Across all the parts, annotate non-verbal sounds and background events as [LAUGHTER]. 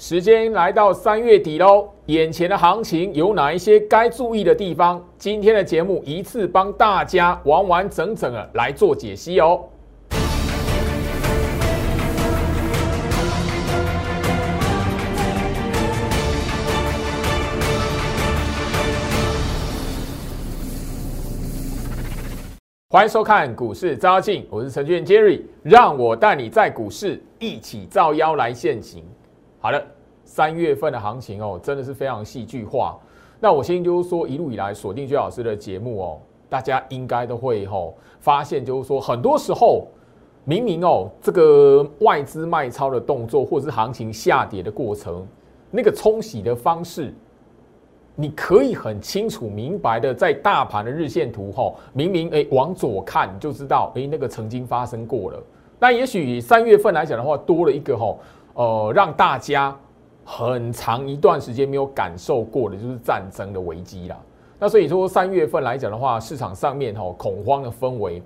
时间来到三月底喽，眼前的行情有哪一些该注意的地方？今天的节目一次帮大家完完整整的来做解析哦。欢迎收看股市招妖镜，我是程序员 Jerry，让我带你在股市一起造妖来现行。好了，三月份的行情哦，真的是非常戏剧化。那我先就是说，一路以来锁定薛老师的节目哦，大家应该都会吼发现，就是说很多时候明明哦，这个外资卖超的动作，或者是行情下跌的过程，那个冲洗的方式，你可以很清楚明白的在大盘的日线图吼，明明哎往左看就知道，哎那个曾经发生过了。那也许三月份来讲的话，多了一个吼。呃，让大家很长一段时间没有感受过的，就是战争的危机啦。那所以说，三月份来讲的话，市场上面吼恐慌的氛围，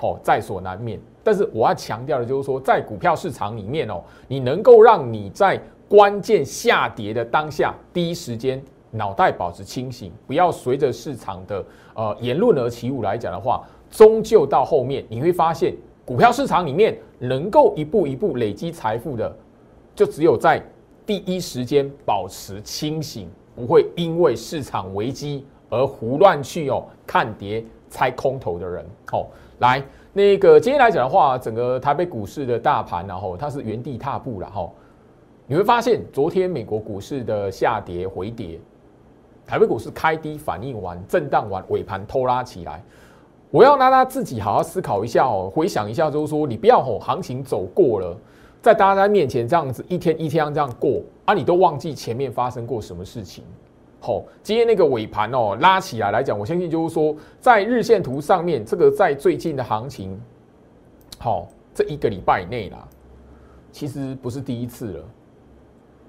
哦在所难免。但是我要强调的就是说，在股票市场里面哦，你能够让你在关键下跌的当下，第一时间脑袋保持清醒，不要随着市场的呃言论而起舞来讲的话，终究到后面你会发现，股票市场里面能够一步一步累积财富的。就只有在第一时间保持清醒，不会因为市场危机而胡乱去哦看跌猜空头的人。哦，来那个今天来讲的话，整个台北股市的大盘，然后它是原地踏步了哈。你会发现，昨天美国股市的下跌回跌，台北股市开低反应完，震荡完，尾盘偷拉起来。我要让他自己好好思考一下哦，回想一下，就是说你不要吼行情走过了。在大家面前这样子一天一天这样过啊，你都忘记前面发生过什么事情。好，今天那个尾盘哦拉起来来讲，我相信就是说，在日线图上面，这个在最近的行情，好这一个礼拜内啦，其实不是第一次了。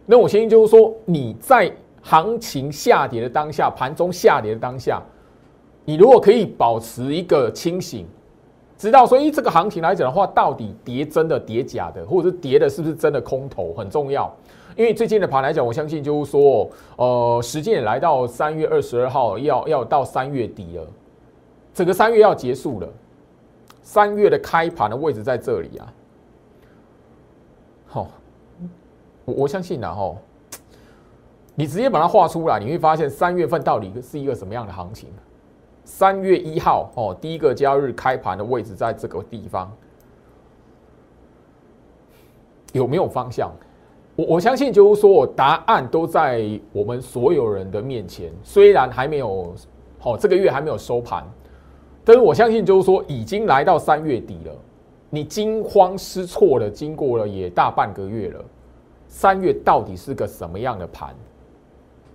那我相信就是说，你在行情下跌的当下，盘中下跌的当下，你如果可以保持一个清醒。知道，所以这个行情来讲的话，到底跌真的跌假的，或者是跌的是不是真的空头，很重要。因为最近的盘来讲，我相信就是说，呃，时间也来到三月二十二号，要要到三月底了，整个三月要结束了。三月的开盘的位置在这里啊。好，我我相信然后，你直接把它画出来，你会发现三月份到底是一个什么样的行情。三月一号哦，第一个交易日开盘的位置在这个地方，有没有方向？我我相信就是说，答案都在我们所有人的面前。虽然还没有好，这个月还没有收盘，但是我相信就是说，已经来到三月底了。你惊慌失措的经过了也大半个月了，三月到底是个什么样的盘？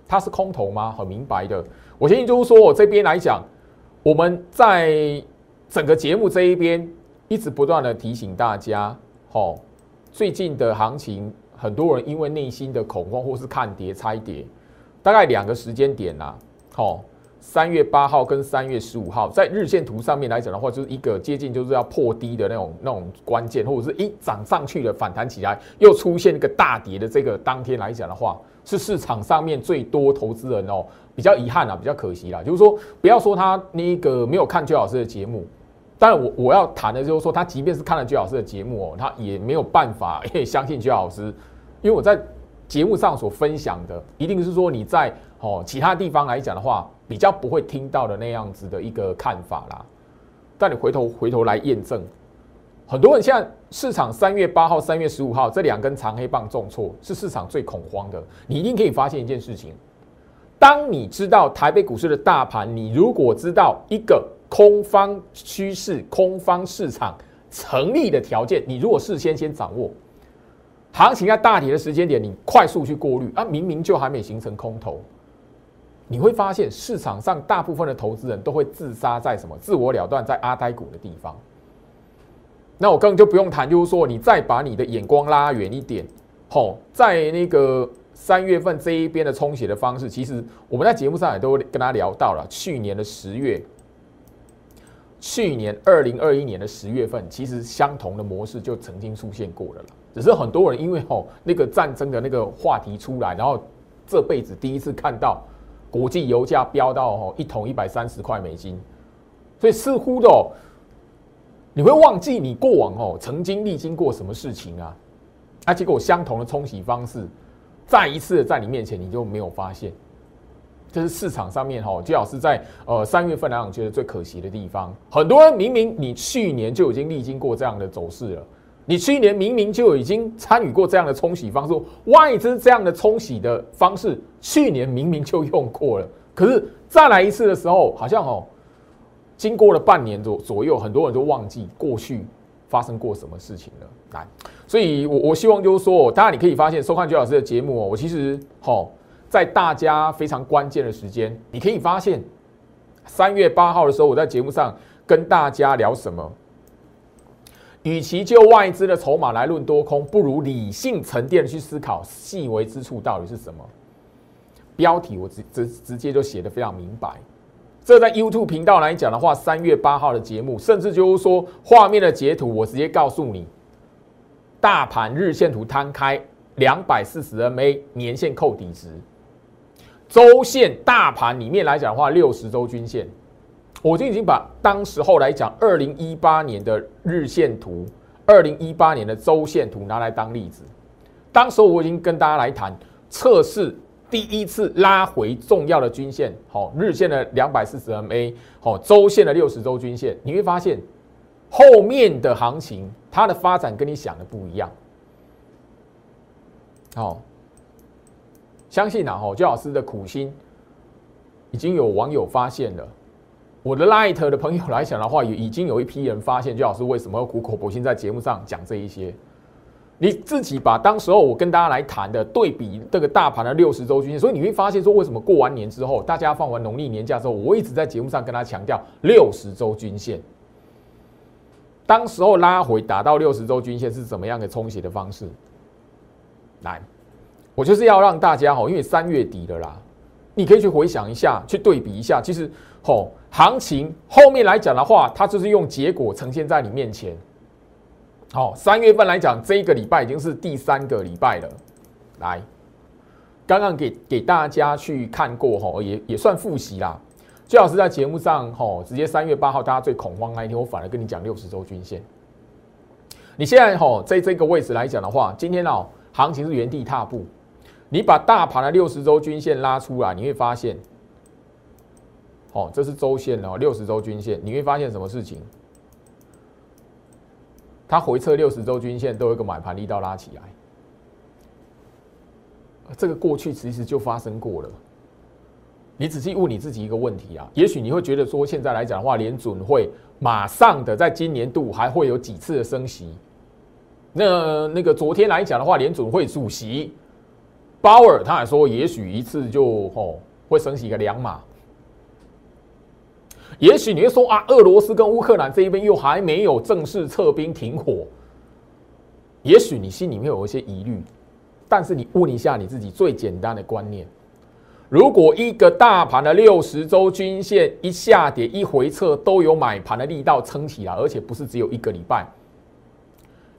它是空头吗？很明白的。我相信就是说我这边来讲。我们在整个节目这一边一直不断的提醒大家，吼，最近的行情，很多人因为内心的恐慌或是看跌猜跌，大概两个时间点呐，吼，三月八号跟三月十五号，在日线图上面来讲的话，就是一个接近就是要破低的那种那种关键，或者是一涨上去了反弹起来，又出现一个大跌的这个当天来讲的话，是市场上面最多投资人哦。比较遗憾啊，比较可惜啦。就是说，不要说他那个没有看邱老师的节目，但我我要谈的就是说，他即便是看了邱老师的节目哦，他也没有办法 [LAUGHS] 相信邱老师，因为我在节目上所分享的，一定是说你在哦其他地方来讲的话，比较不会听到的那样子的一个看法啦。但你回头回头来验证，很多人现在市场三月八号、三月十五号这两根长黑棒重挫，是市场最恐慌的。你一定可以发现一件事情。当你知道台北股市的大盘，你如果知道一个空方趋势、空方市场成立的条件，你如果事先先掌握行情在大体的时间点，你快速去过滤啊，明明就还没形成空头，你会发现市场上大部分的投资人都会自杀在什么？自我了断在阿呆股的地方。那我根本就不用谈，就是说你再把你的眼光拉远一点，吼，在那个。三月份这一边的冲洗的方式，其实我们在节目上也都跟他聊到了。去年的十月，去年二零二一年的十月份，其实相同的模式就曾经出现过了了。只是很多人因为吼那个战争的那个话题出来，然后这辈子第一次看到国际油价飙到吼一桶一百三十块美金，所以似乎的哦你会忘记你过往哦曾经历经过什么事情啊？啊，结果相同的冲洗方式，再一次的在你面前，你就没有发现。这是市场上面哈，季老师在呃三月份来讲觉得最可惜的地方。很多人明明你去年就已经历经过这样的走势了，你去年明明就已经参与过这样的冲洗方式，外资这样的冲洗的方式，去年明明就用过了，可是再来一次的时候，好像哦，经过了半年左左右，很多人都忘记过去发生过什么事情了。所以我我希望就是说，当然你可以发现收看季老师的节目哦，我其实哈。在大家非常关键的时间，你可以发现，三月八号的时候，我在节目上跟大家聊什么？与其就外资的筹码来论多空，不如理性沉淀去思考细微之处到底是什么。标题我直直直接就写的非常明白。这在 YouTube 频道来讲的话，三月八号的节目，甚至就是说画面的截图，我直接告诉你，大盘日线图摊开两百四十 MA 年线扣底值。周线大盘里面来讲的话，六十周均线，我就已经把当时候来讲，二零一八年的日线图，二零一八年的周线图拿来当例子。当时我已经跟大家来谈测试第一次拉回重要的均线，好，日线的两百四十 MA，好，周线的六十周均线，你会发现后面的行情它的发展跟你想的不一样，好。相信啊，吼，焦老师的苦心已经有网友发现了。我的 Light 的朋友来讲的话，也已经有一批人发现焦老师为什么要苦口婆心在节目上讲这一些。你自己把当时候我跟大家来谈的对比这个大盘的六十周均线，所以你会发现说，为什么过完年之后，大家放完农历年假之后，我一直在节目上跟他强调六十周均线。当时候拉回打到六十周均线是怎么样的冲洗的方式？来。我就是要让大家哈，因为三月底了啦，你可以去回想一下，去对比一下。其实，吼，行情后面来讲的话，它就是用结果呈现在你面前。好，三月份来讲，这一个礼拜已经是第三个礼拜了。来，刚刚给给大家去看过哈，也也算复习啦。最好是在节目上吼，直接三月八号大家最恐慌那一天，我反而跟你讲六十周均线。你现在吼在这个位置来讲的话，今天哦，行情是原地踏步。你把大盘的六十周均线拉出来，你会发现，哦，这是周线哦，六十周均线，你会发现什么事情？它回撤六十周均线都有一个买盘力道拉起来，这个过去其实就发生过了。你仔细问你自己一个问题啊，也许你会觉得说，现在来讲的话，联准会马上的在今年度还会有几次的升息？那那个昨天来讲的话，联准会主席。鲍尔他还说，也许一次就哦会升起一个两码。也许你会说啊，俄罗斯跟乌克兰这一边又还没有正式撤兵停火。也许你心里面有一些疑虑，但是你问一下你自己最简单的观念：如果一个大盘的六十周均线一下跌一回撤都有买盘的力道撑起来，而且不是只有一个礼拜。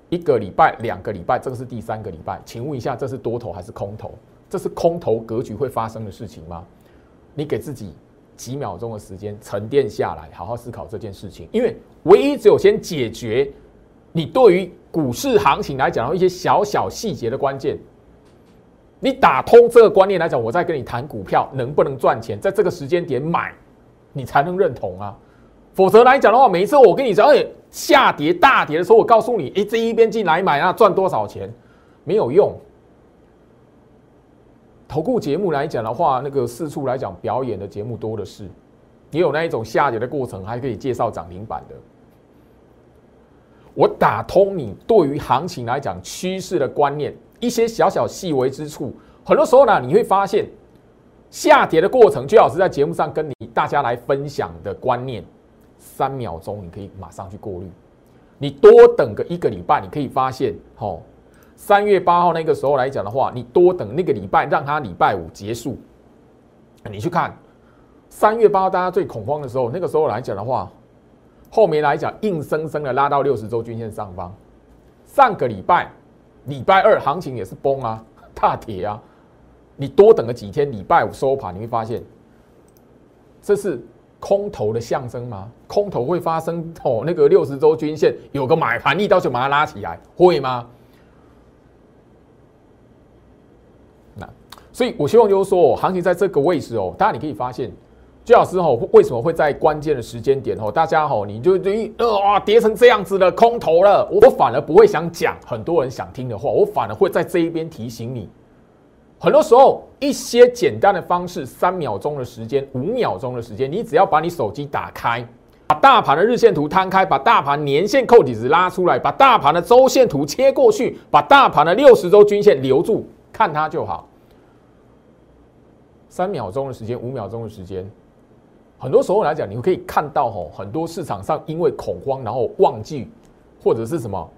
一个礼拜、两个礼拜，这个是第三个礼拜，请问一下，这是多头还是空头？这是空头格局会发生的事情吗？你给自己几秒钟的时间沉淀下来，好好思考这件事情。因为唯一只有先解决你对于股市行情来讲一些小小细节的关键，你打通这个观念来讲，我再跟你谈股票能不能赚钱，在这个时间点买，你才能认同啊。否则来讲的话，每一次我跟你讲，哎，下跌大跌的时候，我告诉你，哎，这一边进来买啊，赚多少钱，没有用。投顾节目来讲的话，那个四处来讲表演的节目多的是，也有那一种下跌的过程，还可以介绍涨停板的。我打通你对于行情来讲趋势的观念，一些小小细微之处，很多时候呢，你会发现下跌的过程，最好是在节目上跟你大家来分享的观念。三秒钟，你可以马上去过滤。你多等个一个礼拜，你可以发现，吼，三月八号那个时候来讲的话，你多等那个礼拜，让它礼拜五结束。你去看三月八号大家最恐慌的时候，那个时候来讲的话，后面来讲硬生生的拉到六十周均线上方。上个礼拜礼拜二行情也是崩啊，[LAUGHS] 大跌啊。你多等个几天，礼拜五收盘，你会发现，这是空头的象征吗？空头会发生哦，那个六十周均线有个买盘力道就把它拉起来，会吗？那所以，我希望就是说，行情在这个位置哦，大家你可以发现，朱老师哦，为什么会在关键的时间点哦，大家哦，你就一呃啊跌成这样子的空头了，我反而不会想讲很多人想听的话，我反而会在这一边提醒你。很多时候，一些简单的方式，三秒钟的时间，五秒钟的时间，你只要把你手机打开，把大盘的日线图摊开，把大盘年线扣底值拉出来，把大盘的周线图切过去，把大盘的六十周均线留住，看它就好。三秒钟的时间，五秒钟的时间，很多时候来讲，你可以看到吼，很多市场上因为恐慌，然后忘记或者是什么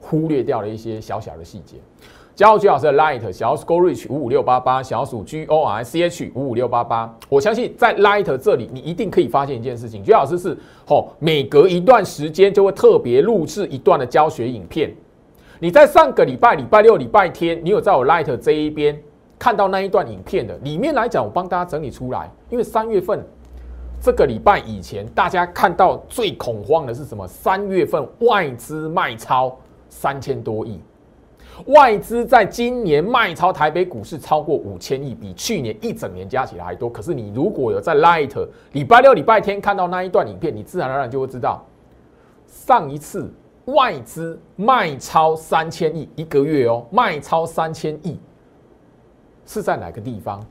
忽略掉了一些小小的细节。加入居老师的 Light 小鼠 Go Reach 五五六八八小鼠 G O R C H 五五六八八，我相信在 Light 这里，你一定可以发现一件事情。居老师是哦，每隔一段时间就会特别录制一段的教学影片。你在上个礼拜礼拜六、礼拜天，你有在我 Light 这一边看到那一段影片的？里面来讲，我帮大家整理出来。因为三月份这个礼拜以前，大家看到最恐慌的是什么？三月份外资卖超三千多亿。外资在今年卖超台北股市超过五千亿，比去年一整年加起来还多。可是你如果有在 Light 礼拜六、礼拜天看到那一段影片，你自然而然就会知道，上一次外资卖超三千亿一个月哦，卖超三千亿是在哪个地方？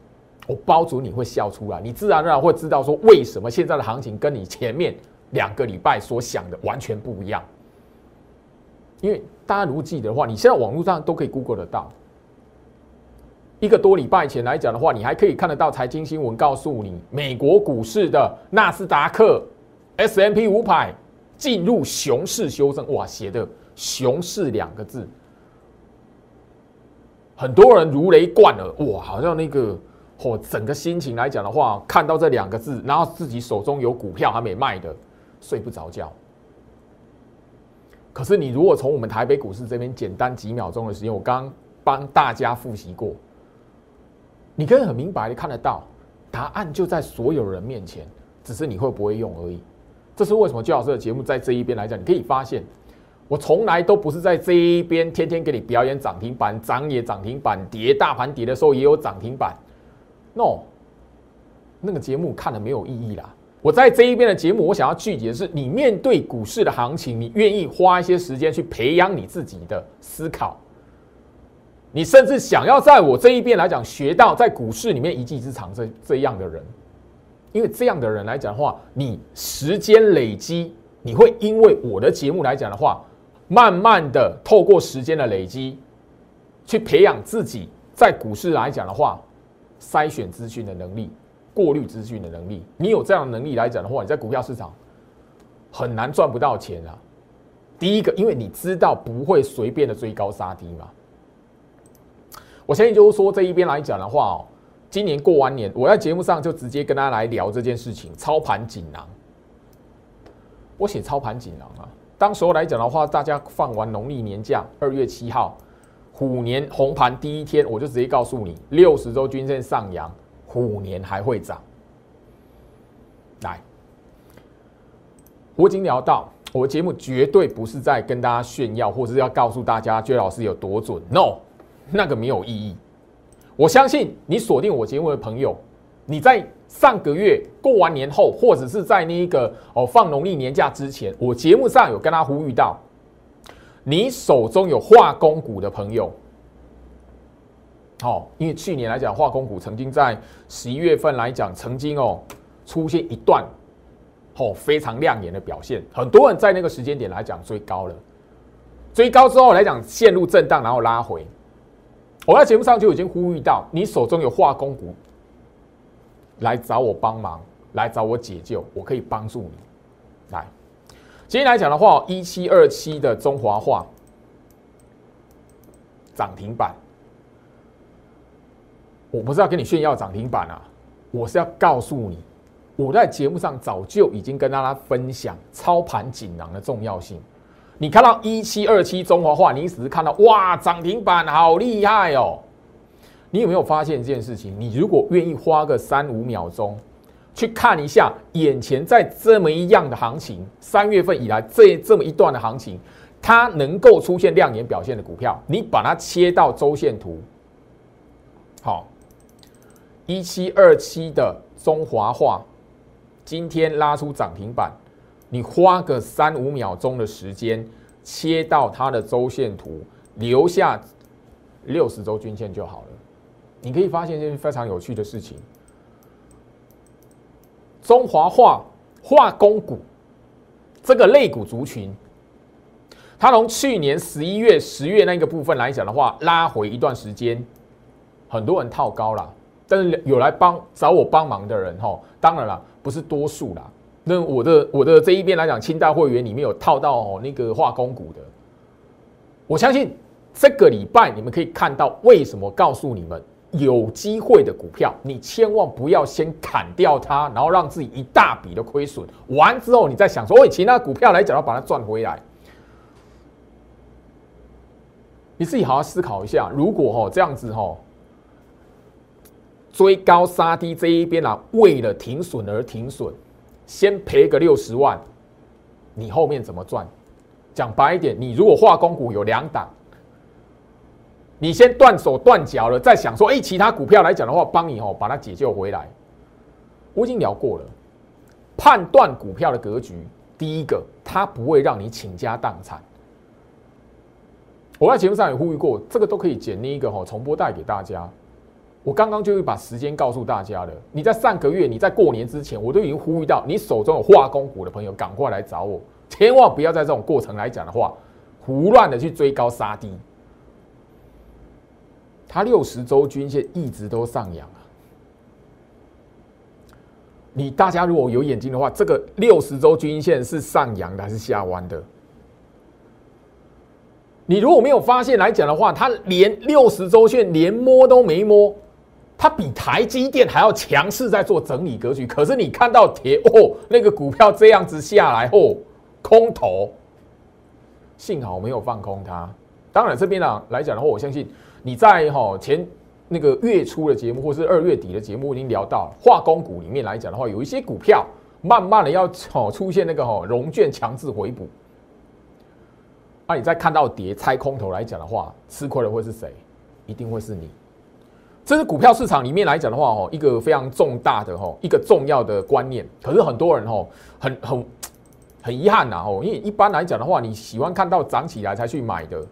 我包主你会笑出来，你自然而然会知道说为什么现在的行情跟你前面两个礼拜所想的完全不一样，因为。大家如果记得的话，你现在网络上都可以 Google 得到。一个多礼拜前来讲的话，你还可以看得到财经新闻告诉你，美国股市的纳斯达克 S M P 五百进入熊市修正。哇，写的“熊市”两个字，很多人如雷贯耳。哇，好像那个哦，整个心情来讲的话，看到这两个字，然后自己手中有股票还没卖的，睡不着觉。可是你如果从我们台北股市这边简单几秒钟的时间，我刚帮大家复习过，你可以很明白的看得到，答案就在所有人面前，只是你会不会用而已。这是为什么？周老师的节目在这一边来讲，你可以发现，我从来都不是在这一边天天给你表演涨停板，涨也涨停板，跌大盘跌的时候也有涨停板。No，那个节目看了没有意义啦。我在这一边的节目，我想要聚集的是，你面对股市的行情，你愿意花一些时间去培养你自己的思考，你甚至想要在我这一边来讲学到在股市里面一技之长这这样的人，因为这样的人来讲的话，你时间累积，你会因为我的节目来讲的话，慢慢的透过时间的累积，去培养自己在股市来讲的话，筛选资讯的能力。过滤资讯的能力，你有这样的能力来讲的话，你在股票市场很难赚不到钱啊。第一个，因为你知道不会随便的追高杀低嘛。我相信就是说这一边来讲的话哦，今年过完年，我在节目上就直接跟大家来聊这件事情。操盘锦囊，我写操盘锦囊啊。当时候来讲的话，大家放完农历年假，二月七号虎年红盘第一天，我就直接告诉你，六十周均线上扬。虎年还会涨，来，我已经聊到，我的节目绝对不是在跟大家炫耀，或者是要告诉大家，薛老师有多准。No，那个没有意义。我相信你锁定我节目的朋友，你在上个月过完年后，或者是在那一个哦放农历年假之前，我节目上有跟他呼吁到，你手中有化工股的朋友。哦，因为去年来讲，化工股曾经在十一月份来讲，曾经哦出现一段哦非常亮眼的表现，很多人在那个时间点来讲追高了，追高之后来讲陷入震荡，然后拉回。我在节目上就已经呼吁到，你手中有化工股，来找我帮忙，来找我解救，我可以帮助你。今天来讲的话，一七二七的中华化涨停板。我不是要跟你炫耀涨停板啊，我是要告诉你，我在节目上早就已经跟大家分享操盘锦囊的重要性。你看到一七二七中华化，你只是看到哇涨停板好厉害哦。你有没有发现一件事情？你如果愿意花个三五秒钟去看一下眼前在这么一样的行情，三月份以来这这么一段的行情，它能够出现亮眼表现的股票，你把它切到周线图，好，一七二七的中华化今天拉出涨停板。你花个三五秒钟的时间，切到它的周线图，留下六十周均线就好了。你可以发现一件非常有趣的事情：中华化化工股这个类股族群，它从去年十一月、十月那个部分来讲的话，拉回一段时间，很多人套高了，但是有来帮找我帮忙的人，哈，当然了，不是多数啦。那我的我的这一边来讲，清代会员里面有套到哦那个化工股的，我相信这个礼拜你们可以看到为什么告诉你们有机会的股票，你千万不要先砍掉它，然后让自己一大笔的亏损，完之后你再想说，喂，其他股票来讲要把它赚回来，你自己好好思考一下，如果哈这样子哈追高杀低这一边啊，为了停损而停损。先赔个六十万，你后面怎么赚？讲白一点，你如果化工股有两档，你先断手断脚了，再想说，哎，其他股票来讲的话，帮你哦把它解救回来。我已经聊过了，判断股票的格局，第一个，它不会让你倾家荡产。我在节目上也呼吁过，这个都可以剪那一个哈重播带给大家。我刚刚就会把时间告诉大家了。你在上个月，你在过年之前，我都已经呼吁到，你手中有化工股的朋友，赶快来找我，千万不要在这种过程来讲的话，胡乱的去追高杀低。它六十周均线一直都上扬啊！你大家如果有眼睛的话，这个六十周均线是上扬的还是下弯的？你如果没有发现来讲的话，它连六十周线连摸都没摸。它比台积电还要强势，在做整理格局。可是你看到铁哦，那个股票这样子下来后，空头，幸好没有放空它。当然这边呢来讲的话，我相信你在哈前那个月初的节目，或是二月底的节目已经聊到化工股里面来讲的话，有一些股票慢慢的要哦出现那个哈融券强制回补。那你再看到跌拆空头来讲的话，吃亏的会是谁？一定会是你。这是股票市场里面来讲的话，哦，一个非常重大的哈，一个重要的观念。可是很多人哦，很很很遗憾呐，哦，因为一般来讲的话，你喜欢看到涨起来才去买的，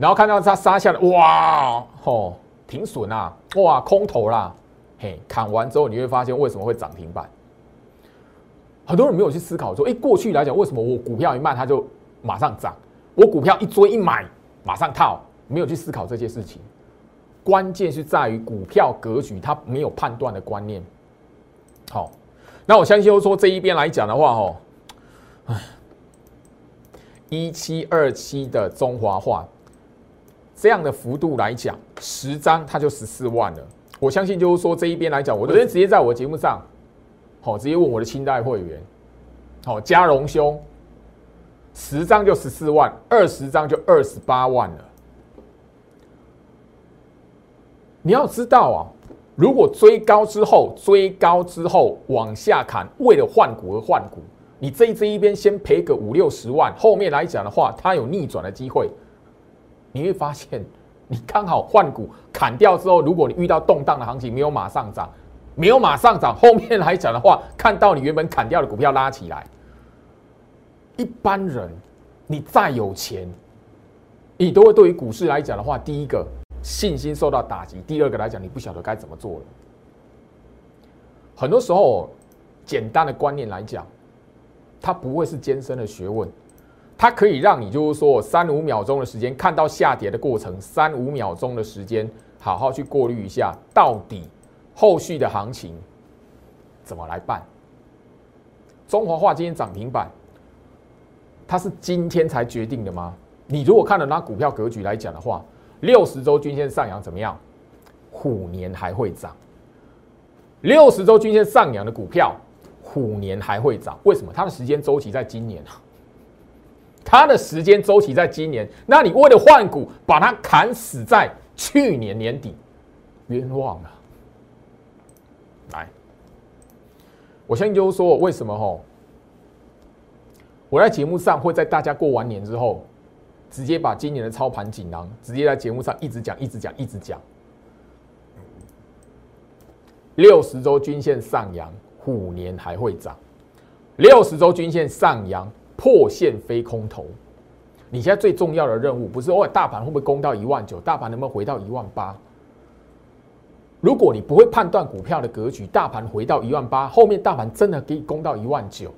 然后看到它杀下来，哇，哦，停损啊，哇，空头啦，嘿，砍完之后你会发现为什么会涨停板？很多人没有去思考说，哎，过去来讲，为什么我股票一卖它就马上涨，我股票一追一买马上套，没有去思考这些事情。关键是在于股票格局，它没有判断的观念。好，那我相信说这一边来讲的话，哦，唉，一七二七的中华化这样的幅度来讲，十张它就十四万了。我相信就是说这一边来讲，我昨天直接在我节目上，好，直接问我的清代会员，好，嘉荣兄，十张就十四万，二十张就二十八万了。你要知道啊，如果追高之后，追高之后往下砍，为了换股而换股，你这这一边先赔个五六十万，后面来讲的话，它有逆转的机会。你会发现，你刚好换股砍掉之后，如果你遇到动荡的行情，没有马上涨，没有马上涨，后面来讲的话，看到你原本砍掉的股票拉起来，一般人你再有钱，你都会对于股市来讲的话，第一个。信心受到打击。第二个来讲，你不晓得该怎么做了。很多时候，简单的观念来讲，它不会是艰深的学问，它可以让你就是说三五秒钟的时间看到下跌的过程，三五秒钟的时间好好去过滤一下，到底后续的行情怎么来办。中华化今天涨停板，它是今天才决定的吗？你如果看了那股票格局来讲的话。六十周均线上扬怎么样？虎年还会涨。六十周均线上扬的股票，虎年还会涨。为什么？它的时间周期在今年啊。它的时间周期在今年，那你为了换股把它砍死在去年年底，冤枉啊！来，我相信就是说，为什么吼？我在节目上会在大家过完年之后，直接把今年的操盘锦囊，直接在节目上一直讲，一直讲，一直讲。六十周均线上扬，虎年还会涨。六十周均线上扬，破线非空头。你现在最重要的任务，不是哦，大盘会不会攻到一万九？大盘能不能回到一万八？如果你不会判断股票的格局，大盘回到一万八，后面大盘真的可以攻到一万九，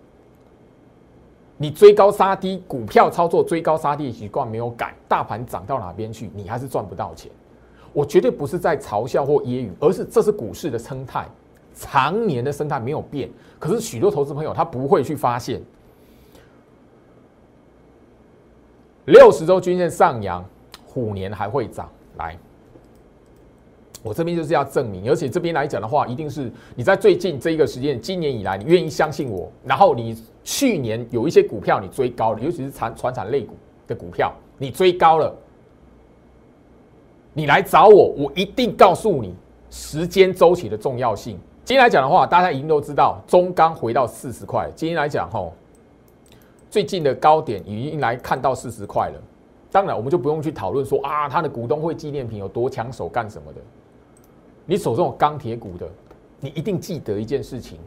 你追高杀低，股票操作追高杀低的习惯没有改，大盘涨到哪边去，你还是赚不到钱。我绝对不是在嘲笑或揶揄，而是这是股市的生态，常年的生态没有变。可是许多投资朋友他不会去发现，六十周均线上扬，虎年还会涨来。我这边就是要证明，而且这边来讲的话，一定是你在最近这一个时间，今年以来，你愿意相信我，然后你去年有一些股票你追高了，尤其是传传产类股的股票，你追高了，你来找我，我一定告诉你时间周期的重要性。今天来讲的话，大家已经都知道，中钢回到四十块。今天来讲，吼，最近的高点已经来看到四十块了。当然，我们就不用去讨论说啊，它的股东会纪念品有多抢手干什么的。你手中有钢铁股的，你一定记得一件事情，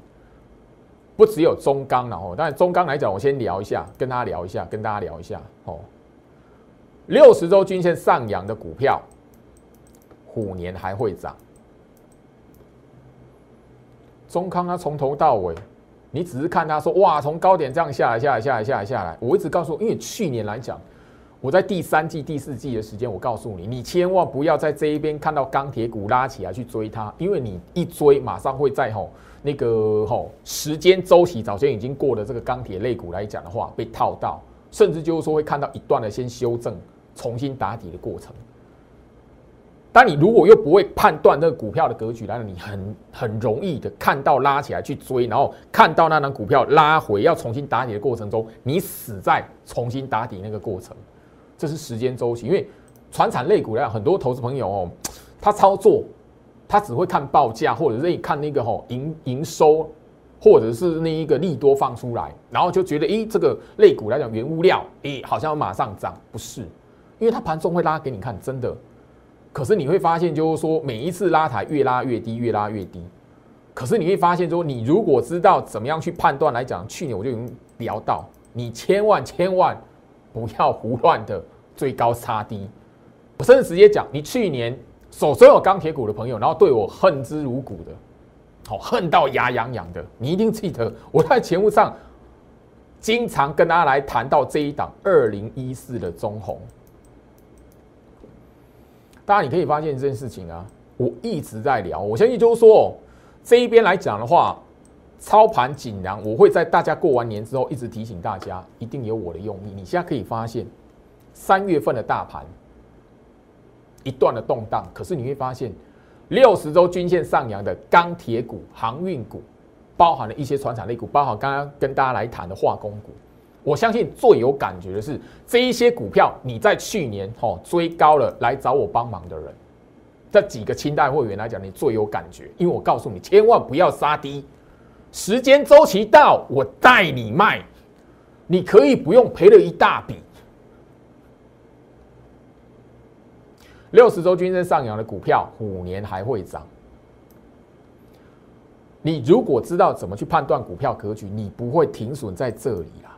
不只有中钢了哦。但中钢来讲，我先聊一下，跟大家聊一下，跟大家聊一下哦。六十周均线上扬的股票，虎年还会涨。中康它从头到尾，你只是看它说哇，从高点这样下来，下来，下来，下来，下来。我一直告诉，因为去年来讲。我在第三季、第四季的时间，我告诉你，你千万不要在这一边看到钢铁股拉起来去追它，因为你一追，马上会在吼那个吼时间周期早先已经过的这个钢铁类股来讲的话，被套到，甚至就是说会看到一段的先修正、重新打底的过程。但你如果又不会判断那个股票的格局，那你很很容易的看到拉起来去追，然后看到那张股票拉回要重新打底的过程中，你死在重新打底那个过程。这是时间周期，因为传产类股来讲，很多投资朋友哦，他操作他只会看报价，或者是看那个吼营营收，或者是那一个利多放出来，然后就觉得，诶，这个类股来讲，原物料，诶，好像要马上涨，不是，因为它盘中会拉给你看，真的。可是你会发现，就是说每一次拉抬越拉越低，越拉越低。可是你会发现，说你如果知道怎么样去判断来讲，去年我就已经聊到，你千万千万。不要胡乱的追高杀低，我甚至直接讲，你去年手中有钢铁股的朋友，然后对我恨之入骨的，好恨到牙痒痒的，你一定记得我在节目上经常跟大家来谈到这一档二零一四的中红。大家你可以发现这件事情啊，我一直在聊，我相信就是说这一边来讲的话。操盘锦囊，我会在大家过完年之后一直提醒大家，一定有我的用意。你现在可以发现，三月份的大盘一段的动荡，可是你会发现，六十周均线上扬的钢铁股、航运股，包含了一些船产类股，包含刚刚跟大家来谈的化工股。我相信最有感觉的是这一些股票，你在去年哦追高了来找我帮忙的人，这几个清代会员来讲，你最有感觉，因为我告诉你，千万不要杀低。时间周期到，我带你卖，你可以不用赔了一大笔。六十周均线上扬的股票，五年还会涨。你如果知道怎么去判断股票格局，你不会停损在这里啦。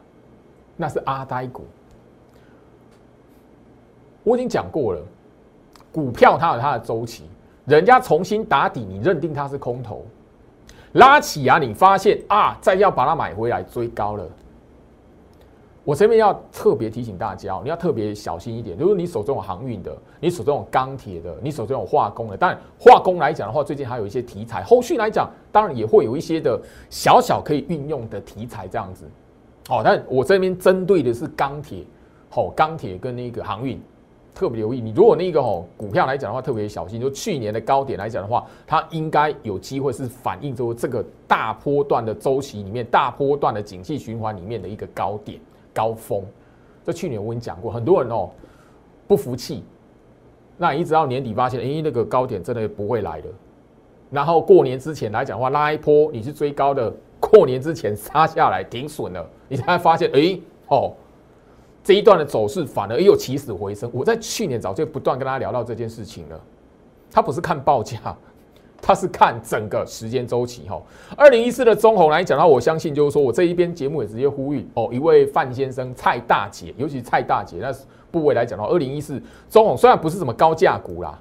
那是阿呆股。我已经讲过了，股票它有它的周期，人家重新打底，你认定它是空头。拉起啊！你发现啊，再要把它买回来追高了。我这边要特别提醒大家，你要特别小心一点。如果你手中有航运的，你手中有钢铁的，你手中有化工的，但化工来讲的话，最近还有一些题材。后续来讲，当然也会有一些的小小可以运用的题材这样子。好，但我这边针对的是钢铁，好，钢铁跟那个航运。特别留意，你如果那个哦股票来讲的话，特别小心。就去年的高点来讲的话，它应该有机会是反映出这个大波段的周期里面，大波段的景气循环里面的一个高点高峰。这去年我跟你讲过，很多人哦不服气，那一直到年底发现，哎，那个高点真的不会来的。然后过年之前来讲的话，拉一波你是追高的，过年之前杀下来停损了，你才发现，哎，哦，这一段的走势反而又起死回生。我在去年早就不断跟大家聊到这件事情了，他不是看报价。[LAUGHS] 他是看整个时间周期哈。二零一四的中红来讲的话，我相信就是说我这一边节目也直接呼吁哦，一位范先生蔡大姐，尤其蔡大姐那部位来讲的话，二零一四中红虽然不是什么高价股啦，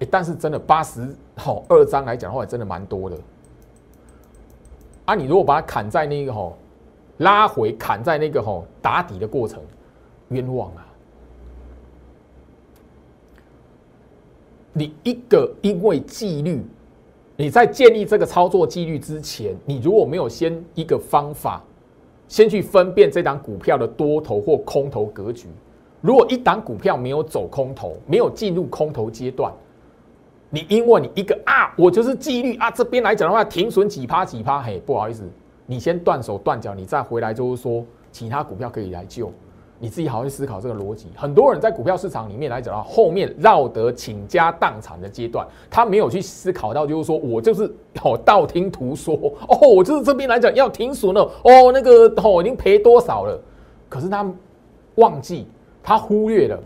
哎，但是真的八十好二张来讲的话，真的蛮多的。啊，你如果把它砍在那个哈拉回砍在那个哈打底的过程，冤枉啊！你一个因为纪律。你在建立这个操作纪律之前，你如果没有先一个方法，先去分辨这档股票的多头或空头格局，如果一档股票没有走空头，没有进入空头阶段，你因为你一个啊，我就是纪律啊，这边来讲的话，停损几趴几趴，嘿，不好意思，你先断手断脚，你再回来就是说其他股票可以来救。你自己好好去思考这个逻辑。很多人在股票市场里面来讲到后面绕得倾家荡产的阶段，他没有去思考到，就是说我就是哦道听途说哦，我就是这边来讲要停损了哦，那个哦已经赔多少了。可是他忘记，他忽略了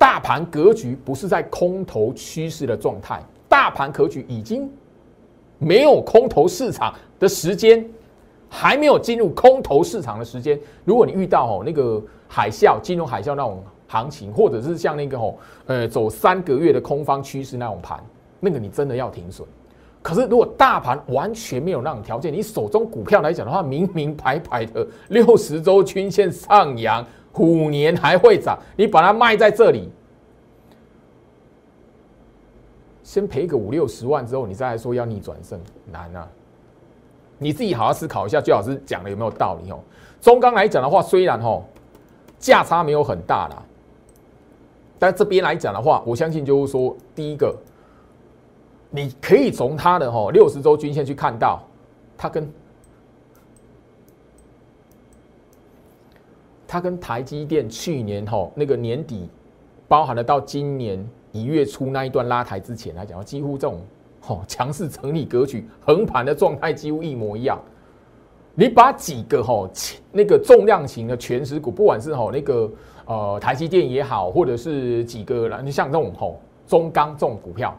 大盘格局不是在空头趋势的状态，大盘格局已经没有空头市场的时间。还没有进入空头市场的时间，如果你遇到哦那个海啸、金融海啸那种行情，或者是像那个哦呃走三个月的空方趋势那种盘，那个你真的要停损。可是如果大盘完全没有那种条件，你手中股票来讲的话，明明白白的六十周均线上扬，虎年还会涨，你把它卖在这里，先赔个五六十万之后，你再来说要逆转胜，难啊！你自己好好思考一下，最好是讲的有没有道理哦。中钢来讲的话，虽然哦价差没有很大啦，但这边来讲的话，我相信就是说，第一个，你可以从它的哈六十周均线去看到，它跟它跟台积电去年吼那个年底，包含了到今年一月初那一段拉抬之前来讲，几乎这种。吼，强势整理格局，横盘的状态几乎一模一样。你把几个吼那个重量型的全值股，不管是吼那个呃台积电也好，或者是几个像这种吼中钢这种股票，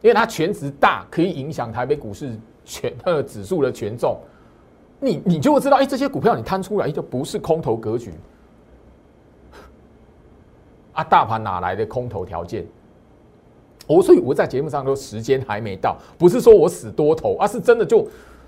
因为它全值大，可以影响台北股市全呃指数的权重。你你就会知道，哎，这些股票你摊出来就不是空头格局啊，大盘哪来的空头条件？我所以我在节目上说时间还没到，不是说我死多头，而是真的就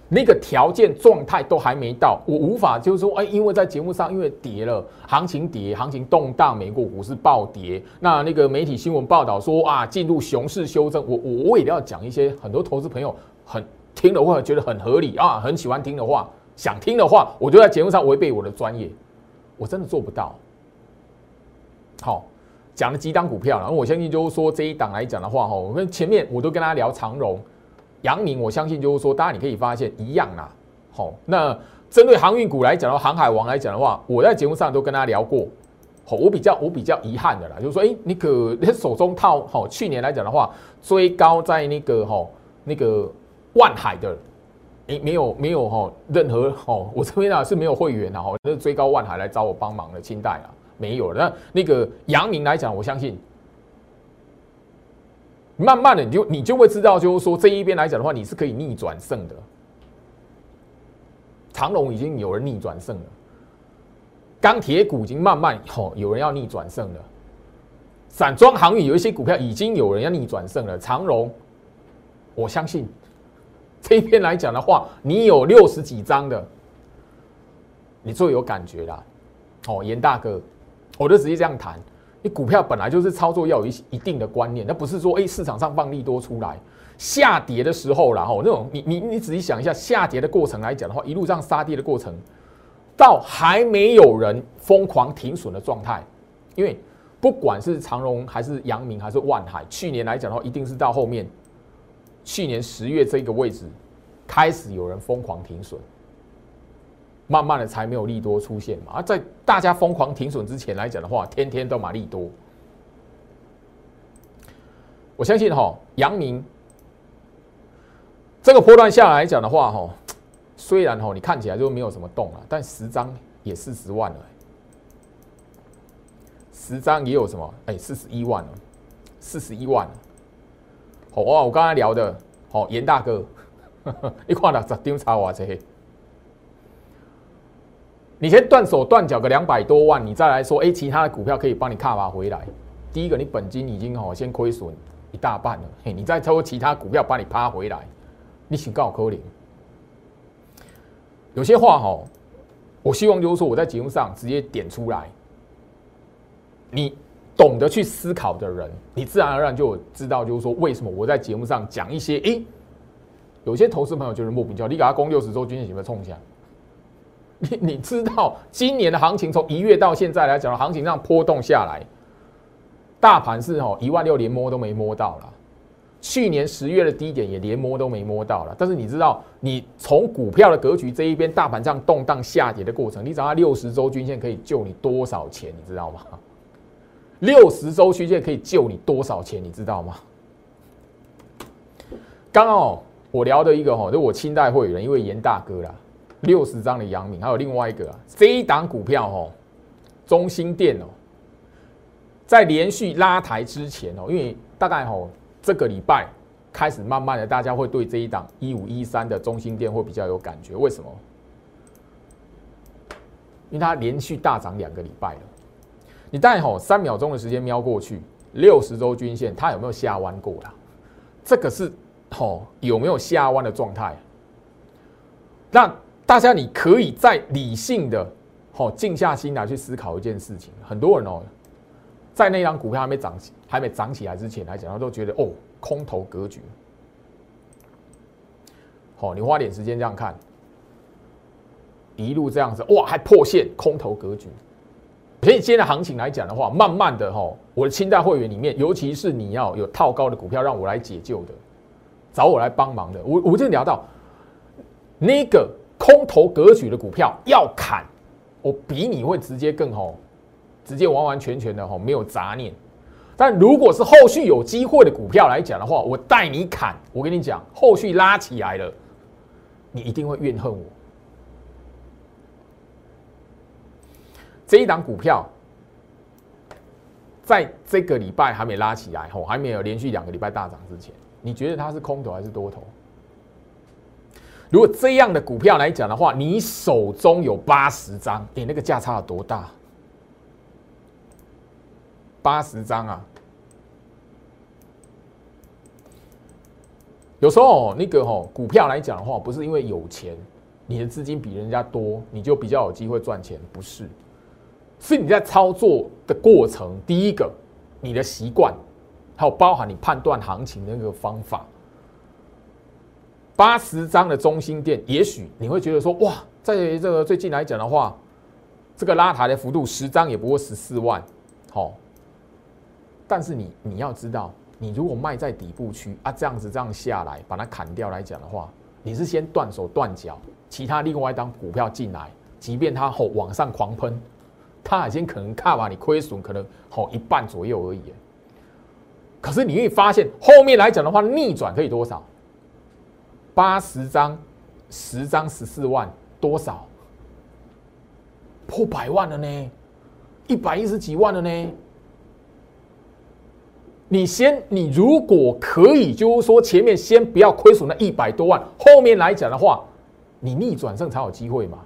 那个条件状态都还没到，我无法就是说，哎，因为在节目上因为跌了，行情跌，行情动荡，美国股市暴跌，那那个媒体新闻报道说啊，进入熊市修正，我我我也要讲一些很多投资朋友很听的话，觉得很合理啊，很喜欢听的话，想听的话，我就在节目上违背我的专业，我真的做不到，好。讲了几档股票，然后我相信就是说这一档来讲的话，哈，我们前面我都跟大家聊长荣、阳明，我相信就是说，大家你可以发现一样啦。好，那针对航运股来讲的，航海王来讲的话，我在节目上都跟大家聊过。好，我比较我比较遗憾的啦，就是说，哎，你可你手中套，好，去年来讲的话，追高在那个哈那个万海的，哎，没有没有哈任何哈，我这边啊是没有会员的哈，那追高万海来找我帮忙的清代啊。没有了，那那个阳明来讲，我相信，慢慢的你就你就会知道，就是说这一边来讲的话，你是可以逆转胜的。长隆已经有人逆转胜了，钢铁股已经慢慢吼有人要逆转胜了，散装航运有一些股票已经有人要逆转胜了。长隆，我相信这一边来讲的话，你有六十几张的，你最有感觉啦。哦，严大哥。我就直接这样谈，你股票本来就是操作要有一一定的观念，那不是说哎市场上放利多出来，下跌的时候然后那种你你你仔细想一下下跌的过程来讲的话，一路上杀跌的过程，到还没有人疯狂停损的状态，因为不管是长荣还是阳明还是万海，去年来讲的话，一定是到后面，去年十月这个位置开始有人疯狂停损，慢慢的才没有利多出现嘛。而在大家疯狂停损之前来讲的话，天天都买利多。我相信哈，阳明这个波段下来讲的话，哈，虽然哈你看起来就没有什么动了，但十张也四十万了，十张也有什么？哎，四十一万了，四十一万。好哇，我刚才聊的，好严大哥，[LAUGHS] 你看了十张差我这。你先断手断脚个两百多万，你再来说，哎，其他的股票可以帮你卡吧回来。第一个，你本金已经哦先亏损一大半了，嘿，你再抽其他股票帮你趴回来，你请告扣零。有些话哈，我希望就是说我在节目上直接点出来，你懂得去思考的人，你自然而然就知道就是说为什么我在节目上讲一些，哎，有些投资朋友就是莫名其妙，你给他攻六十周均线有没有冲下？[LAUGHS] 你你知道今年的行情从一月到现在来讲，行情上波动下来，大盘是哦一万六连摸都没摸到了，去年十月的低点也连摸都没摸到了。但是你知道，你从股票的格局这一边，大盘这样动荡下跌的过程，你找它六十周均线可以救你多少钱？你知道吗？六十周均线可以救你多少钱？你知道吗？刚刚哦，我聊的一个哈，就我清代会员，因为严大哥啦。六十张的阳明，还有另外一个啊，这一档股票哦，中心店哦，在连续拉抬之前哦，因为大概哦这个礼拜开始慢慢的，大家会对这一档一五一三的中心店会比较有感觉。为什么？因为它连续大涨两个礼拜了。你大概吼三秒钟的时间瞄过去，六十周均线它有没有下弯过啦？这个是吼有没有下弯的状态？那？大家，你可以在理性的，好静下心来去思考一件事情。很多人哦，在那张股票还没涨起、还没涨起来之前来讲，他都觉得哦，空头格局。好，你花点时间这样看，一路这样子，哇，还破线，空头格局。所以今天的行情来讲的话，慢慢的哈，我的清代会员里面，尤其是你要有套高的股票让我来解救的，找我来帮忙的，我我就聊到那个。空头格局的股票要砍，我比你会直接更好，直接完完全全的哈没有杂念。但如果是后续有机会的股票来讲的话，我带你砍。我跟你讲，后续拉起来了，你一定会怨恨我。这一档股票在这个礼拜还没拉起来，吼，还没有连续两个礼拜大涨之前，你觉得它是空头还是多头？如果这样的股票来讲的话，你手中有八十张，你那个价差有多大？八十张啊！有时候那个吼股票来讲的话，不是因为有钱，你的资金比人家多，你就比较有机会赚钱，不是？是你在操作的过程，第一个你的习惯，还有包含你判断行情的那个方法。八十张的中心店，也许你会觉得说，哇，在这个最近来讲的话，这个拉抬的幅度十张也不过十四万，好。但是你你要知道，你如果卖在底部区啊，这样子这样下来，把它砍掉来讲的话，你是先断手断脚，其他另外一张股票进来，即便它后往上狂喷，他已经可能看把你亏损可能好一半左右而已。可是你会发现，后面来讲的话，逆转可以多少？八十张，十张十四万，多少？破百万了呢，一百一十几万了呢。你先，你如果可以，就是说前面先不要亏损那一百多万，后面来讲的话，你逆转胜才有机会嘛。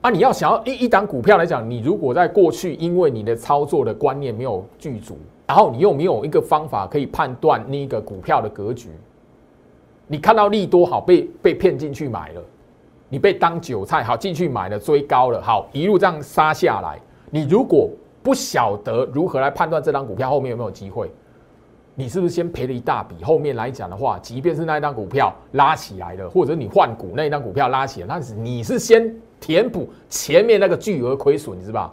啊，你要想要一一档股票来讲，你如果在过去因为你的操作的观念没有具足，然后你又没有一个方法可以判断那个股票的格局。你看到利多好被被骗进去买了，你被当韭菜好进去买了追高了好一路这样杀下来，你如果不晓得如何来判断这张股票后面有没有机会，你是不是先赔了一大笔？后面来讲的话，即便是那一张股票拉起来了，或者你换股那一张股票拉起来，那是你是先填补前面那个巨额亏损，你知道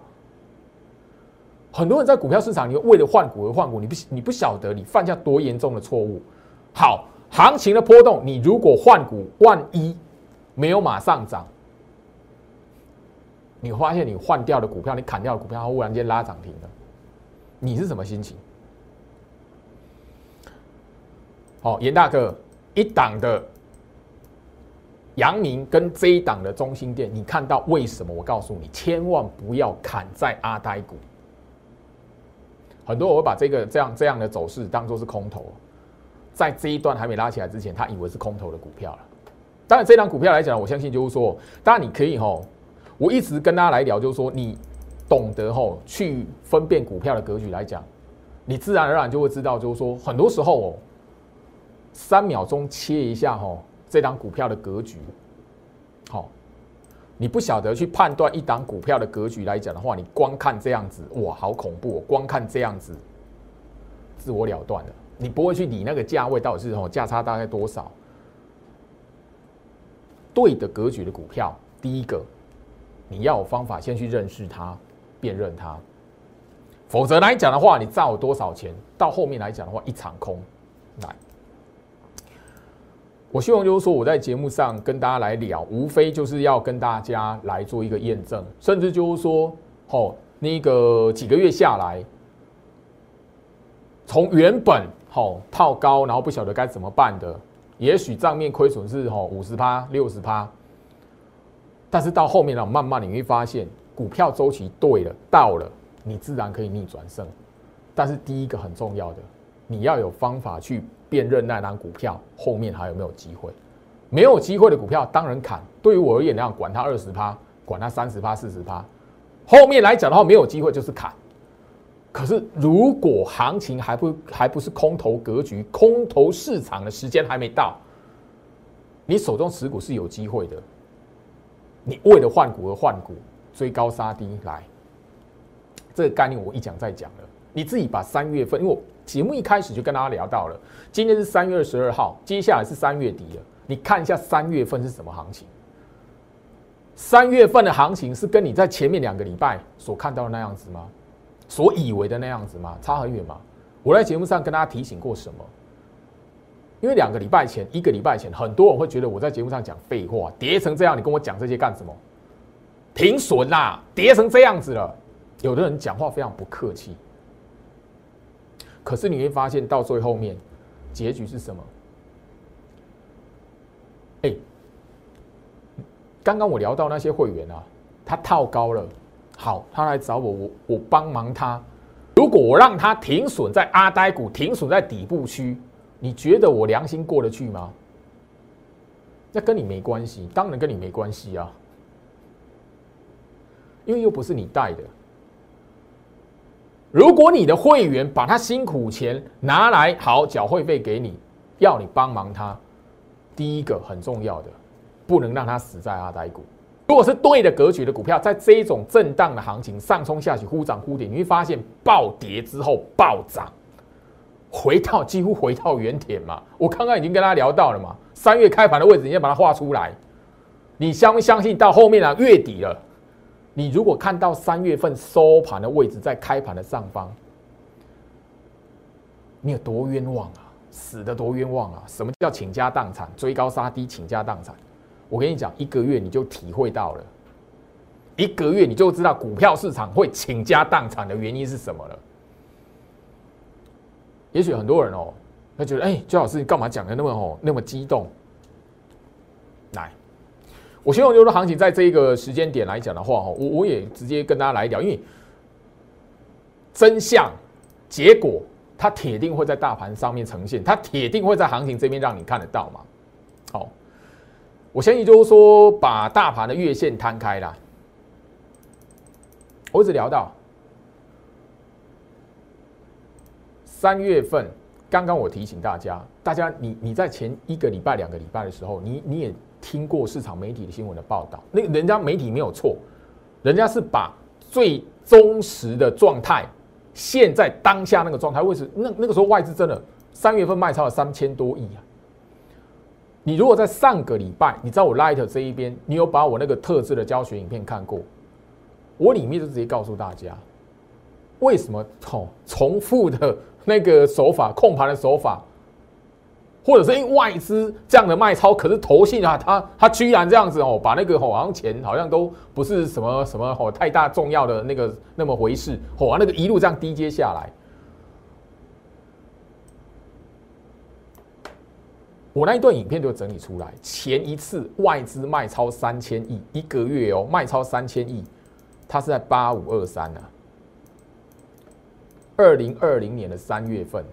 很多人在股票市场，你为了换股而换股，你不你不晓得你犯下多严重的错误。好。行情的波动，你如果换股，万一没有马上涨，你发现你换掉的股票，你砍掉的股票，它忽然间拉涨停了，你是什么心情？好，严大哥，一档的阳明跟这一档的中心店，你看到为什么？我告诉你，千万不要砍在阿呆股。很多我会把这个这样这样的走势当做是空头，在这一段还没拉起来之前，他以为是空头的股票了。当然，这张股票来讲，我相信就是说，当然你可以吼，我一直跟大家来聊，就是说你懂得吼去分辨股票的格局来讲，你自然而然就会知道，就是说很多时候哦。三秒钟切一下哈，这档股票的格局，好，你不晓得去判断一档股票的格局来讲的话，你光看这样子，哇，好恐怖！哦光看这样子，自我了断了，你不会去理那个价位到底是哦价差大概多少。对的格局的股票，第一个你要有方法先去认识它、辨认它，否则来讲的话，你赚多少钱，到后面来讲的话，一场空来。我希望就是说，我在节目上跟大家来聊，无非就是要跟大家来做一个验证，甚至就是说，哦，那个几个月下来，从原本好套高，然后不晓得该怎么办的，也许账面亏损是哦五十趴、六十趴，但是到后面呢，慢慢你会发现，股票周期对了，到了，你自然可以逆转胜。但是第一个很重要的，你要有方法去。辨认那张股票后面还有没有机会？没有机会的股票当然砍。对于我而言，那样管它二十趴，管它三十趴、四十趴，后面来讲的话，没有机会就是砍。可是如果行情还不还不是空头格局，空头市场的时间还没到，你手中持股是有机会的。你为了换股而换股，追高杀低来，这个概念我一讲再讲了。你自己把三月份，因为我。节目一开始就跟大家聊到了，今天是三月二十二号，接下来是三月底了。你看一下三月份是什么行情？三月份的行情是跟你在前面两个礼拜所看到的那样子吗？所以为的那样子吗？差很远吗？我在节目上跟大家提醒过什么？因为两个礼拜前、一个礼拜前，很多人会觉得我在节目上讲废话，跌成这样，你跟我讲这些干什么？停损啦，跌成这样子了。有的人讲话非常不客气。可是你会发现，到最后面，结局是什么？哎，刚刚我聊到那些会员啊，他套高了，好，他来找我，我我帮忙他。如果我让他停损在阿呆股，停损在底部区，你觉得我良心过得去吗？那跟你没关系，当然跟你没关系啊，因为又不是你带的。如果你的会员把他辛苦钱拿来好缴会费给你，要你帮忙他，第一个很重要的，不能让他死在阿呆股。如果是对的格局的股票，在这一种震荡的行情上冲下去，忽涨忽跌，你会发现暴跌之后暴涨，回到几乎回到原点嘛。我刚刚已经跟大家聊到了嘛，三月开盘的位置，你要把它画出来。你相不相信到后面啊月底了？你如果看到三月份收盘的位置在开盘的上方，你有多冤枉啊？死的多冤枉啊！什么叫倾家荡产？追高杀低，倾家荡产。我跟你讲，一个月你就体会到了，一个月你就知道股票市场会倾家荡产的原因是什么了。也许很多人哦，他觉得，哎，周老师，你干嘛讲的那么哦那么激动？我希望就是，行情在这一个时间点来讲的话，哈，我我也直接跟大家来聊，因为真相、结果，它铁定会在大盘上面呈现，它铁定会在行情这边让你看得到嘛。好，我相信就是说，把大盘的月线摊开了，我只聊到三月份，刚刚我提醒大家，大家你你在前一个礼拜、两个礼拜的时候，你你也。听过市场媒体的新闻的报道，那个人家媒体没有错，人家是把最忠实的状态，现在当下那个状态，为什么那那个时候外资真的三月份卖超了三千多亿啊？你如果在上个礼拜，你知道我 Light 这一边，你有把我那个特制的教学影片看过，我里面就直接告诉大家，为什么哦重复的那个手法控盘的手法。或者是因外资这样的卖超，可是投信啊，他他居然这样子哦，把那个哦好像钱好像都不是什么什么哦太大重要的那个那么回事，哦那个一路这样低接下来。我那一段影片就整理出来，前一次外资卖超三千亿一个月哦，卖超三千亿，它是在八五二三啊，二零二零年的三月份。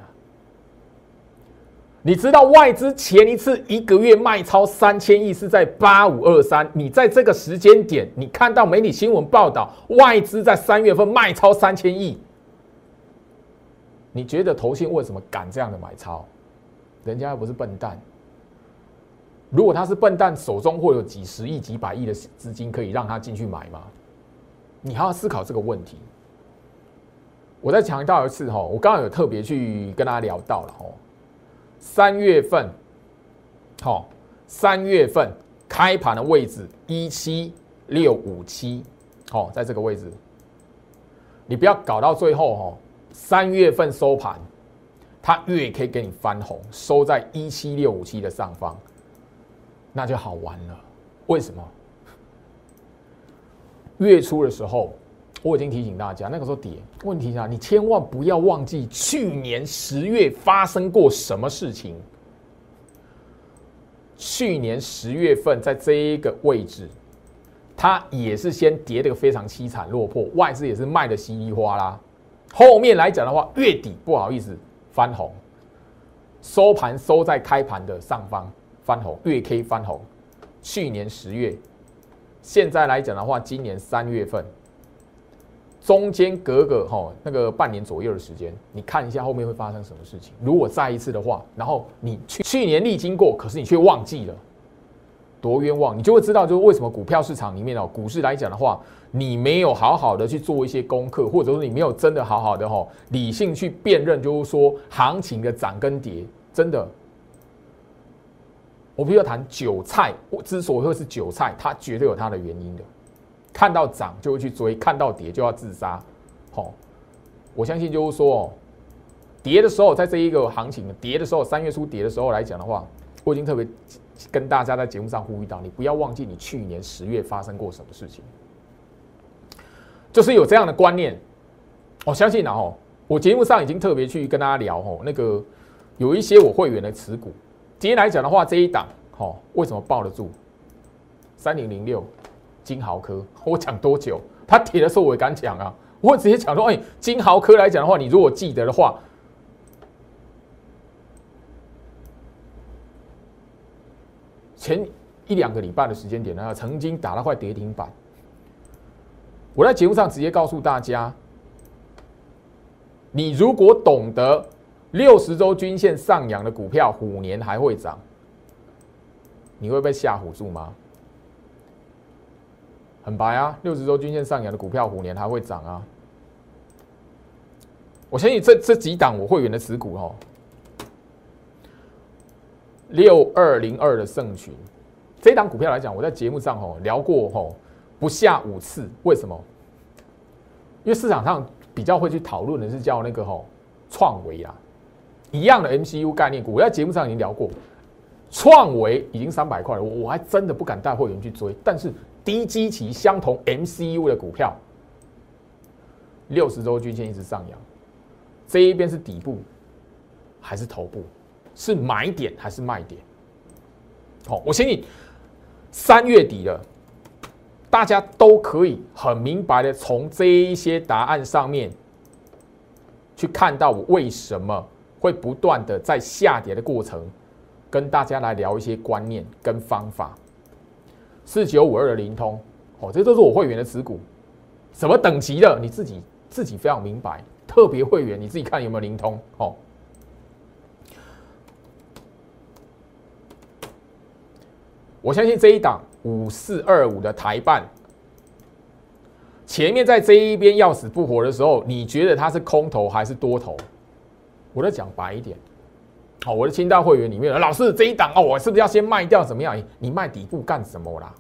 你知道外资前一次一个月卖超三千亿是在八五二三，你在这个时间点，你看到媒体新闻报道外资在三月份卖超三千亿，你觉得投信为什么敢这样的买超？人家又不是笨蛋。如果他是笨蛋，手中会有几十亿、几百亿的资金可以让他进去买吗？你还要思考这个问题。我再强调一次哈，我刚刚有特别去跟大家聊到了哈，三月份，好，三月份开盘的位置一七六五七，好，在这个位置，你不要搞到最后哈，三月份收盘，它月可以给你翻红，收在一七六五七的上方。那就好玩了，为什么？月初的时候，我已经提醒大家，那个时候跌。问题啊，你千万不要忘记去年十月发生过什么事情。去年十月份在这一个位置，它也是先跌的非常凄惨落魄，外资也是卖的稀里哗啦。后面来讲的话，月底不好意思翻红，收盘收在开盘的上方。翻红，月 K 翻红，去年十月，现在来讲的话，今年三月份，中间隔个哈那个半年左右的时间，你看一下后面会发生什么事情。如果再一次的话，然后你去去年历经过，可是你却忘记了，多冤枉！你就会知道，就是为什么股票市场里面哦，股市来讲的话，你没有好好的去做一些功课，或者说你没有真的好好的哈理性去辨认，就是说行情的涨跟跌，真的。我必须要谈韭菜，我之所以会是韭菜，它绝对有它的原因的。看到涨就会去追，看到跌就要自杀。好，我相信就是说，跌的时候，在这一个行情跌的时候，三月初跌的时候来讲的话，我已经特别跟大家在节目上呼吁到，你不要忘记你去年十月发生过什么事情，就是有这样的观念。我相信然后，我节目上已经特别去跟大家聊哦，那个有一些我会员的持股。今天来讲的话，这一档，好，为什么抱得住？三零零六金豪科，[LAUGHS] 我讲多久？他跌的时候我也敢讲啊，我直接讲说，哎，金豪科来讲的话，你如果记得的话，前一两个礼拜的时间点呢，曾经打了块跌停板。我在节目上直接告诉大家，你如果懂得。六十周均线上扬的股票，虎年还会涨？你会被吓唬住吗？很白啊！六十周均线上扬的股票，虎年还会涨啊！我相信这这几档我会员的持股哦，六二零二的盛群，这档股票来讲，我在节目上哦聊过哦不下五次。为什么？因为市场上比较会去讨论的是叫那个哈创维啊。一样的 MCU 概念股，我在节目上已经聊过，创维已经三百块了，我我还真的不敢带会员去追。但是低基期相同 MCU 的股票，六十周均线一直上扬，这一边是底部还是头部？是买点还是卖点？好，我相信三月底了，大家都可以很明白的从这一些答案上面去看到我为什么。会不断的在下跌的过程，跟大家来聊一些观念跟方法。四九五二的灵通，哦，这都是我会员的持股，什么等级的，你自己自己非常明白。特别会员，你自己看有没有灵通，哦。我相信这一档五四二五的台办，前面在这一边要死不活的时候，你觉得它是空头还是多头？我再讲白一点，好，我的清大会员里面，老师这一档哦，我是不是要先卖掉？怎么样？你卖底部干什么啦？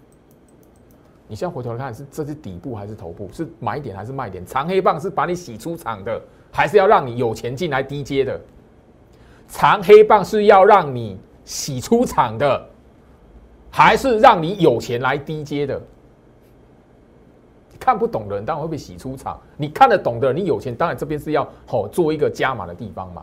你现在回头看，是这是底部还是头部？是买点还是卖点？长黑棒是把你洗出场的，还是要让你有钱进来低阶的？长黑棒是要让你洗出场的，还是让你有钱来低阶的？看不懂的人当然会被洗出场，你看得懂的，你有钱，当然这边是要好做一个加码的地方嘛。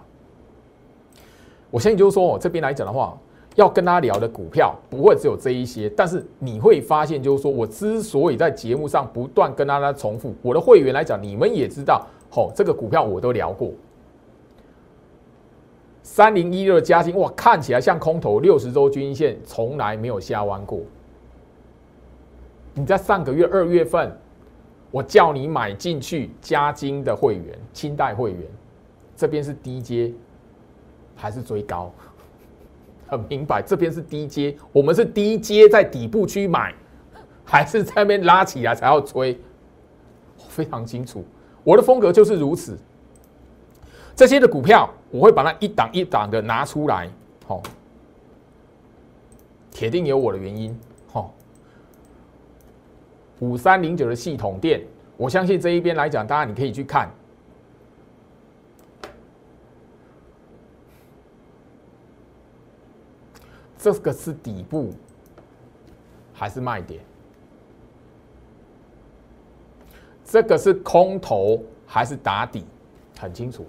我相信就是说，我这边来讲的话，要跟大家聊的股票不会只有这一些，但是你会发现就是说我之所以在节目上不断跟大家重复，我的会员来讲，你们也知道，好，这个股票我都聊过。三零一六加薪，哇，看起来像空头，六十周均线从来没有下弯过。你在上个月二月份。我叫你买进去加金的会员，清代会员，这边是低阶还是追高？[LAUGHS] 很明白，这边是低阶，我们是低阶在底部区买，[LAUGHS] 还是在那边拉起来才要追？非常清楚，我的风格就是如此。这些的股票，我会把它一档一档的拿出来，好，铁定有我的原因。好五三零九的系统店，我相信这一边来讲，大家你可以去看，这个是底部还是卖点？这个是空头还是打底？很清楚。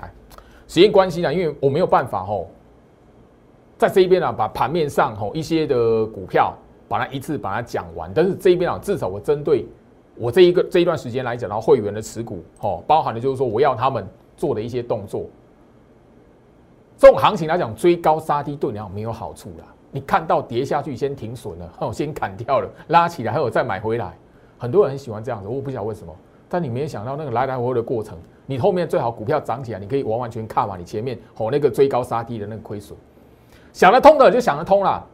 来，时间关系呢，因为我没有办法吼，在这一边呢，把盘面上吼一些的股票。把它一次把它讲完，但是这一边啊，至少我针对我这一个这一段时间来讲，然后会员的持股，哦，包含的就是说我要他们做的一些动作。这种行情来讲，追高杀低对你没有好处啦。你看到跌下去先停损了，哦，[LAUGHS] 先砍掉了，拉起来还有再买回来，很多人很喜欢这样子，我不晓得为什么。但你没有想到那个来来回回的过程，你后面最好股票涨起来，你可以完完全看完你前面吼那个追高杀低的那个亏损，想得通的就想得通了。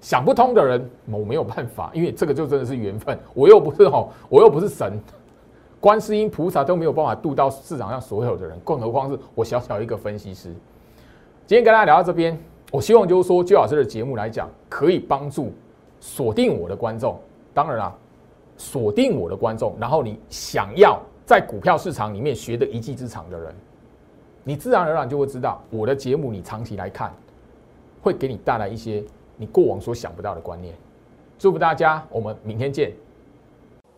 想不通的人，我没有办法，因为这个就真的是缘分。[LAUGHS] 我又不是吼，我又不是神，观世音菩萨都没有办法渡到市场上所有的人，更何况是我小小一个分析师。今天跟大家聊到这边，我希望就是说，周老师的节目来讲，可以帮助锁定我的观众。当然啦，锁定我的观众，然后你想要在股票市场里面学的一技之长的人，你自然而然就会知道我的节目，你长期来看会给你带来一些。你过往所想不到的观念，祝福大家，我们明天见。